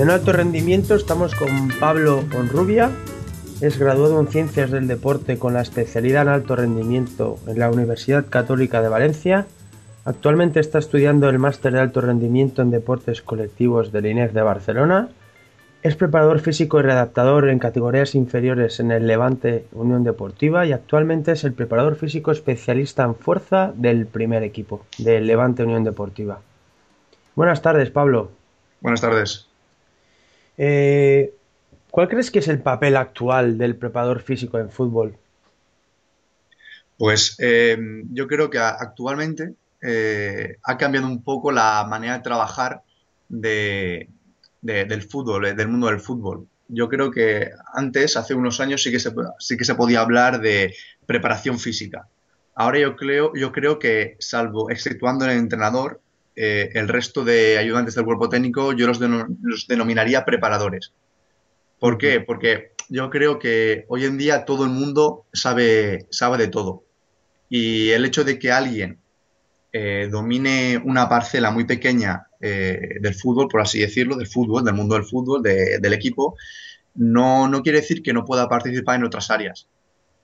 En alto rendimiento estamos con Pablo Onrubia, es graduado en Ciencias del Deporte con la especialidad en alto rendimiento en la Universidad Católica de Valencia. Actualmente está estudiando el máster de alto rendimiento en deportes colectivos del INEF de Barcelona. Es preparador físico y redactador en categorías inferiores en el Levante Unión Deportiva y actualmente es el preparador físico especialista en fuerza del primer equipo del Levante Unión Deportiva. Buenas tardes, Pablo. Buenas tardes. Eh, ¿Cuál crees que es el papel actual del preparador físico en fútbol? Pues eh, yo creo que actualmente eh, ha cambiado un poco la manera de trabajar del fútbol, del mundo del fútbol. Yo creo que antes, hace unos años, sí que se, sí que se podía hablar de preparación física. Ahora yo creo, yo creo que, salvo exceptuando el entrenador, eh, el resto de ayudantes del cuerpo técnico yo los, denominaría preparadores. ¿Por qué? Porque yo creo que hoy en día todo el mundo sabe, sabe de todo. Y el hecho de que alguien eh, domine una parcela muy pequeña eh, del fútbol, por así decirlo, del fútbol, del mundo del fútbol, del equipo, no, no quiere decir que no pueda participar en otras áreas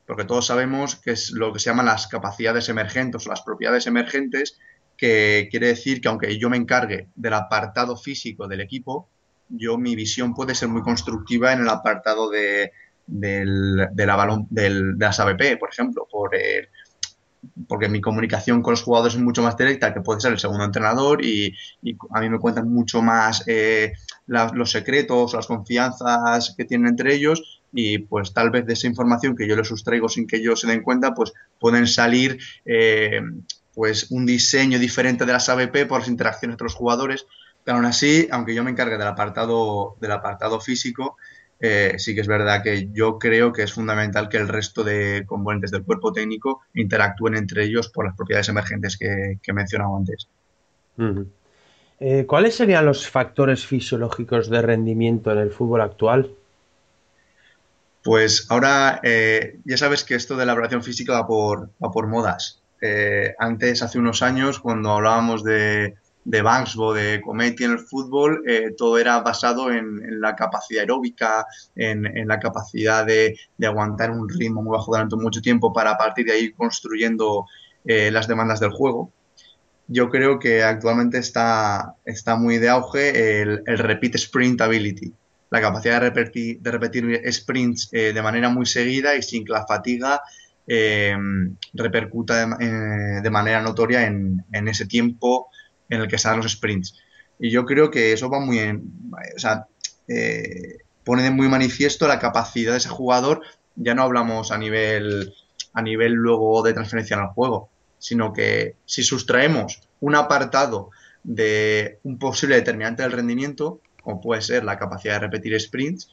porque todos sabemos que es lo que se llaman las capacidades emergentes o las propiedades emergentes, que quiere decir que aunque yo me encargue del apartado físico del equipo, yo mi visión puede ser muy constructiva en el apartado de, del, de, la balón, del, de las ABP, por ejemplo, por porque mi comunicación con los jugadores es mucho más directa que puede ser el segundo entrenador y, a mí me cuentan mucho más eh, los secretos, las confianzas que tienen entre ellos y pues tal vez de esa información que yo les sustraigo sin que ellos se den cuenta, pues pueden salir eh, pues un diseño diferente de las ABP por las interacciones entre los jugadores. Pero aún así, aunque yo me encargue del apartado, del apartado físico, eh, sí que es verdad que yo creo que es fundamental que el resto de componentes del cuerpo técnico interactúen entre ellos por las propiedades emergentes que, he mencionado antes. Eh, ¿Cuáles serían los factores fisiológicos de rendimiento en el fútbol actual? Pues ahora eh, ya sabes que esto de la evaluación física va por, va por modas. Eh, antes, hace unos años, cuando hablábamos de, de Banksbo, de Cometi en el fútbol, eh, todo era basado en, la capacidad aeróbica, en, la capacidad de, aguantar un ritmo muy bajo durante mucho tiempo para partir de ahí construyendo eh, las demandas del juego. Yo creo que actualmente está, muy de auge el, el repeat sprint ability, la capacidad de repetir, de repetir sprints de manera muy seguida y sin que la fatiga eh, repercuta de, eh, manera notoria en, ese tiempo en el que se dan los sprints. Y yo creo que eso va muy en, eh, pone muy manifiesto la capacidad de ese jugador. Ya no hablamos a nivel, a nivel luego de transferencia en el juego, sino que si sustraemos un apartado de un posible determinante del rendimiento, como puede ser la capacidad de repetir sprints,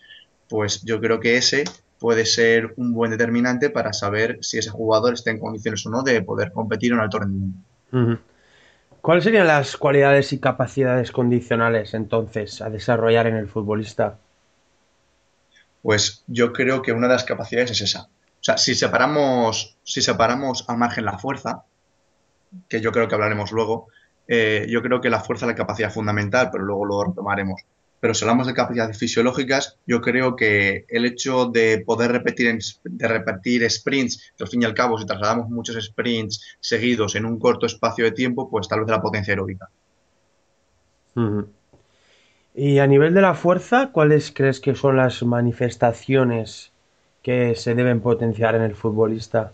pues yo creo que ese puede ser un buen determinante para saber si ese jugador está en condiciones o no de poder competir en alto rendimiento. ¿Cuáles serían las cualidades y capacidades condicionales entonces a desarrollar en el futbolista? Pues yo creo que una de las capacidades es esa. O sea, si separamos, si separamos al margen la fuerza, que yo creo que hablaremos luego, eh, yo creo que la fuerza es la capacidad fundamental, pero luego lo retomaremos pero si hablamos de capacidades fisiológicas, yo creo que el hecho de poder repetir, de repetir sprints, que al fin y al cabo, si trasladamos muchos sprints seguidos en un corto espacio de tiempo, pues tal vez la potencia aeróbica. Y a nivel de la fuerza, ¿cuáles crees que son las manifestaciones que se deben potenciar en el futbolista?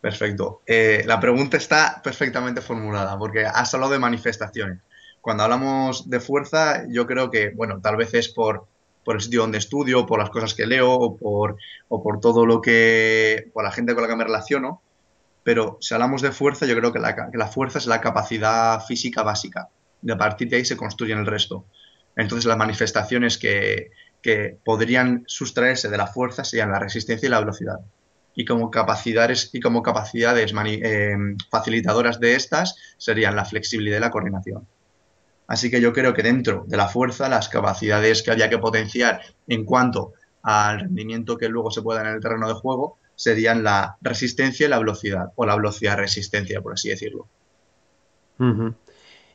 Perfecto. Eh, la pregunta está perfectamente formulada porque has hablado de manifestaciones cuando hablamos de fuerza, yo creo que, bueno, tal vez es por por el sitio donde estudio, por las cosas que leo o por, o por todo lo que, por la gente con la que me relaciono. Pero si hablamos de fuerza, yo creo que la, fuerza es la capacidad física básica. De a partir de ahí se construyen el resto. Entonces las manifestaciones que, podrían sustraerse de la fuerza serían la resistencia y la velocidad. Y como capacidades, y como capacidades eh, facilitadoras de estas serían la flexibilidad y la coordinación. Así que yo creo que dentro de la fuerza, las capacidades que había que potenciar en cuanto al rendimiento que luego se pueda en el terreno de juego serían la resistencia y la velocidad, o la velocidad-resistencia, por así decirlo.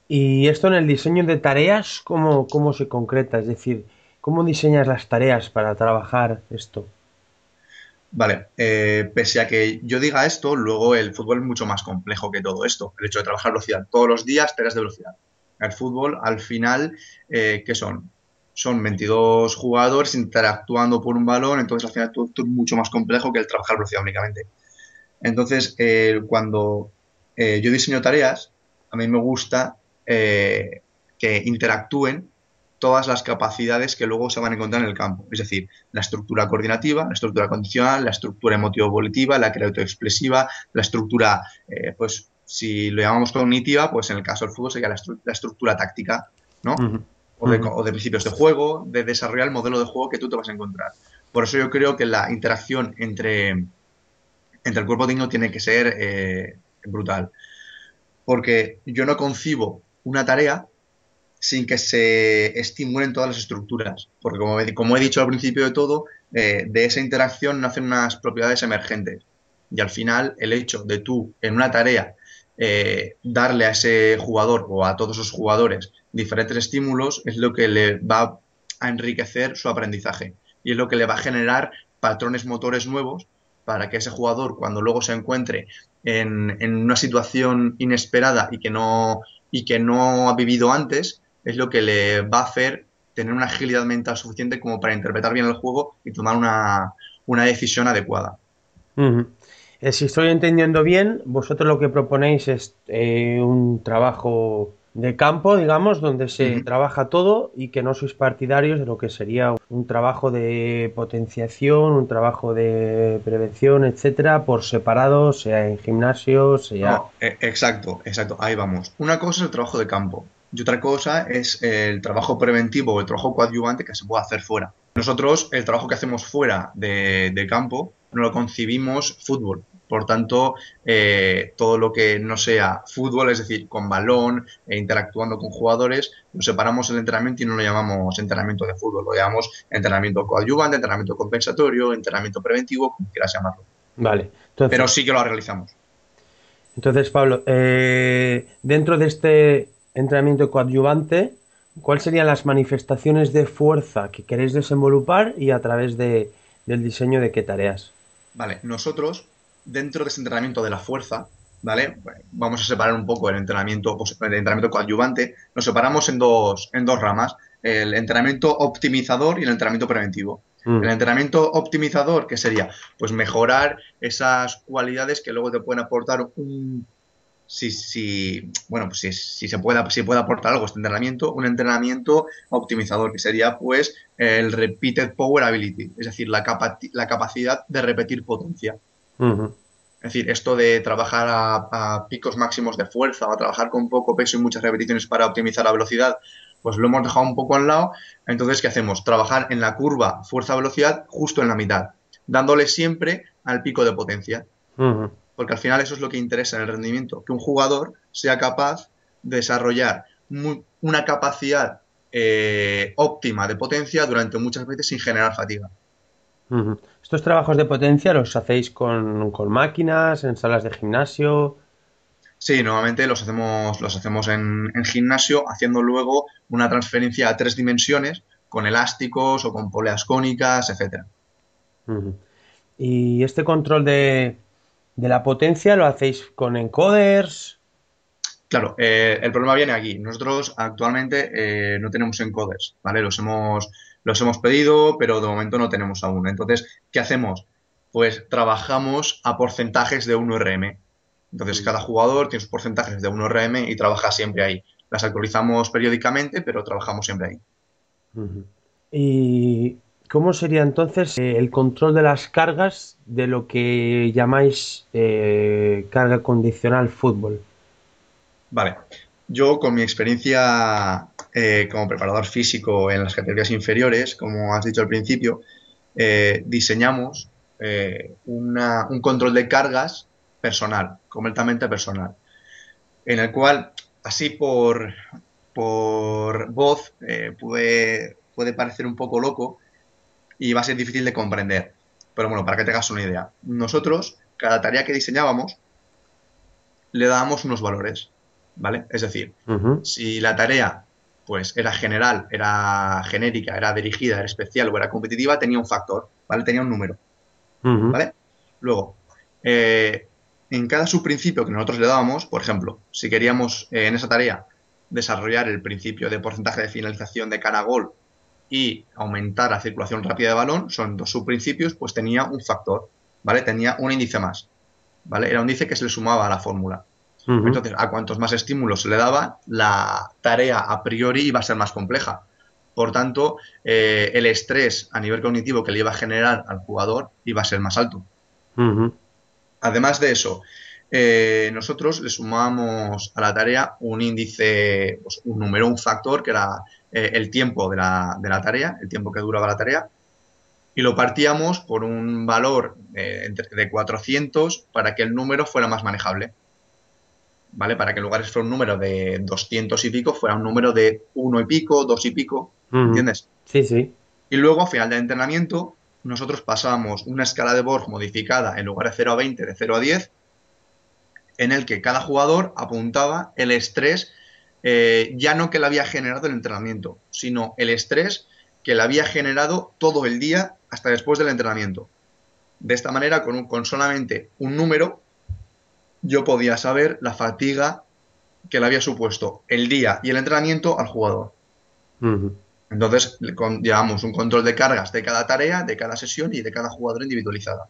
Y esto en el diseño de tareas, ¿cómo, ¿cómo se concreta? Es decir, ¿cómo diseñas las tareas para trabajar esto? Vale, eh, pese a que yo diga esto, luego el fútbol es mucho más complejo que todo esto. El hecho de trabajar velocidad todos los días, tareas de velocidad. El fútbol, al final, eh, ¿qué son? Son 22 jugadores interactuando por un balón, entonces al final todo es mucho más complejo que el trabajar velocidad únicamente. Entonces, eh, cuando yo diseño tareas, a mí me gusta que interactúen todas las capacidades que luego se van a encontrar en el campo. Es decir, la estructura coordinativa, la estructura condicional, la estructura emotivo-volitiva, la creativo-expresiva, la estructura, eh, pues si lo llamamos cognitiva, pues en el caso del fútbol sería la, estructura táctica, ¿no? o, de, principios de juego, de desarrollar el modelo de juego que tú te vas a encontrar. Por eso yo creo que la interacción entre, entre el cuerpo digno tiene que ser eh, brutal. Porque yo no concibo una tarea sin que se estimulen todas las estructuras. Porque como, como he dicho al principio de todo, eh, de esa interacción nacen unas propiedades emergentes. Y al final, el hecho de tú, en una tarea, eh, darle a ese jugador o a todos esos jugadores diferentes estímulos es lo que le va a enriquecer su aprendizaje y es lo que le va a generar patrones motores nuevos para que ese jugador cuando luego se encuentre en, una situación inesperada y que no y que no ha vivido antes es lo que le va a hacer tener una agilidad mental suficiente como para interpretar bien el juego y tomar una, decisión adecuada. Eh, si estoy entendiendo bien, vosotros lo que proponéis es eh, un trabajo de campo, digamos, donde se trabaja todo y que no sois partidarios de lo que sería un trabajo de potenciación, un trabajo de prevención, etcétera, por separado, sea en gimnasio, sea. E, exacto, exacto, ahí vamos. Una cosa es el trabajo de campo, y otra cosa es el trabajo preventivo o el trabajo coadyuvante que se puede hacer fuera. Nosotros, el trabajo que hacemos fuera de, campo, no lo concibimos fútbol. Por tanto, eh, todo lo que no sea fútbol, es decir, con balón e interactuando con jugadores, lo separamos el entrenamiento y no lo llamamos entrenamiento de fútbol, lo llamamos entrenamiento coadyuvante, entrenamiento compensatorio, entrenamiento preventivo, como quieras llamarlo. Vale. Pero sí que lo realizamos. Entonces, Pablo, eh, dentro de este entrenamiento coadyuvante, ¿cuáles serían las manifestaciones de fuerza que queréis desenvolupar y a través de, del diseño de qué tareas? Vale, nosotros, dentro de ese entrenamiento de la fuerza, ¿vale? Vamos a separar un poco el entrenamiento, pues, el entrenamiento coadyuvante, nos separamos en dos, en dos ramas, el entrenamiento optimizador y el entrenamiento preventivo. Mm. El entrenamiento optimizador, que sería? Pues mejorar esas cualidades que luego te pueden aportar un si, si bueno, pues si, si, se puede, si puede aportar algo este entrenamiento, un entrenamiento optimizador, que sería pues el repeated power ability, es decir, la, la capacidad de repetir potencia. Es decir, esto de trabajar a, picos máximos de fuerza o trabajar con poco peso y muchas repeticiones para optimizar la velocidad, pues lo hemos dejado un poco al lado. Entonces, ¿qué hacemos? Trabajar en la curva fuerza-velocidad justo en la mitad, dándole siempre al pico de potencia porque al final eso es lo que interesa en el rendimiento, que un jugador sea capaz de desarrollar una capacidad eh, óptima de potencia durante muchas veces sin generar fatiga. ¿Estos trabajos de potencia los hacéis con, máquinas, en salas de gimnasio? Sí, normalmente los hacemos, los hacemos en, gimnasio, haciendo luego una transferencia a tres dimensiones con elásticos o con poleas cónicas, etc. Y este control de, de la potencia lo hacéis con encoders. Claro, eh, el problema viene aquí. Nosotros actualmente eh, no tenemos encoders, ¿vale? Los hemos, los hemos pedido, pero de momento no tenemos aún. Entonces, ¿qué hacemos? Pues trabajamos a porcentajes de 1RM. Entonces, cada jugador tiene sus porcentajes de 1RM y trabaja siempre ahí. Las actualizamos periódicamente, pero trabajamos siempre ahí. ¿Y cómo sería entonces eh, el control de las cargas de lo que llamáis eh, carga condicional fútbol? Vale, yo con mi experiencia eh, como preparador físico en las categorías inferiores, como has dicho al principio, diseñamos un control de cargas personal, completamente personal, en el cual, así por, por voz, pude puede parecer un poco loco y va a ser difícil de comprender. Pero bueno, para que te hagas una idea. Nosotros, cada tarea que diseñábamos, le dábamos unos valores, ¿vale? Es decir, si la tarea pues era general, era genérica, era dirigida, era especial o era competitiva, tenía un factor, ¿vale? Tenía un número, ¿vale? Luego, eh, en cada subprincipio que nosotros le dábamos, por ejemplo, si queríamos eh, en esa tarea desarrollar el principio de porcentaje de finalización de cada gol y aumentar la circulación rápida de balón, son dos subprincipios, pues tenía un factor, ¿vale? Tenía un índice más, ¿vale? Era un índice que se le sumaba a la fórmula. Entonces, a cuantos más estímulos se le daba, la tarea a priori iba a ser más compleja. Por tanto, eh, el estrés a nivel cognitivo que le iba a generar al jugador iba a ser más alto. Además de eso, eh, nosotros le sumamos a la tarea un índice, pues, un número, un factor, que era eh, el tiempo de la, de la, tarea, el tiempo que duraba la tarea, y lo partíamos por un valor eh, de 400 para que el número fuera más manejable. ¿Vale? Para que en lugar de ser un número de 200 y pico, fuera un número de 1 y pico, 2 y pico. ¿Entiendes? Sí, sí. Y luego, a final del entrenamiento, nosotros pasábamos una escala de Borg modificada en lugar de 0 a 20, de 0 a 10, en el que cada jugador apuntaba el estrés, eh, ya no que le había generado el entrenamiento, sino el estrés que le había generado todo el día hasta después del entrenamiento. De esta manera, con, solamente un número, yo podía saber la fatiga que le había supuesto el día y el entrenamiento al jugador. Entonces, llevamos un control de cargas de cada tarea, de cada sesión y de cada jugador individualizada.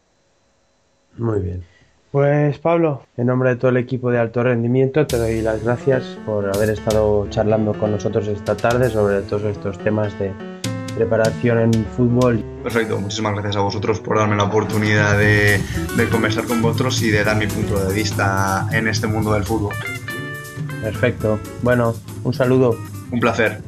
Muy bien. Pues Pablo, en nombre de todo el equipo de alto rendimiento, te doy las gracias por haber estado charlando con nosotros esta tarde sobre todos estos temas de preparación en fútbol. Perfecto, muchísimas gracias a vosotros por darme la oportunidad de, conversar con vosotros y de dar mi punto de vista en este mundo del fútbol. Perfecto, bueno, un saludo. Un placer.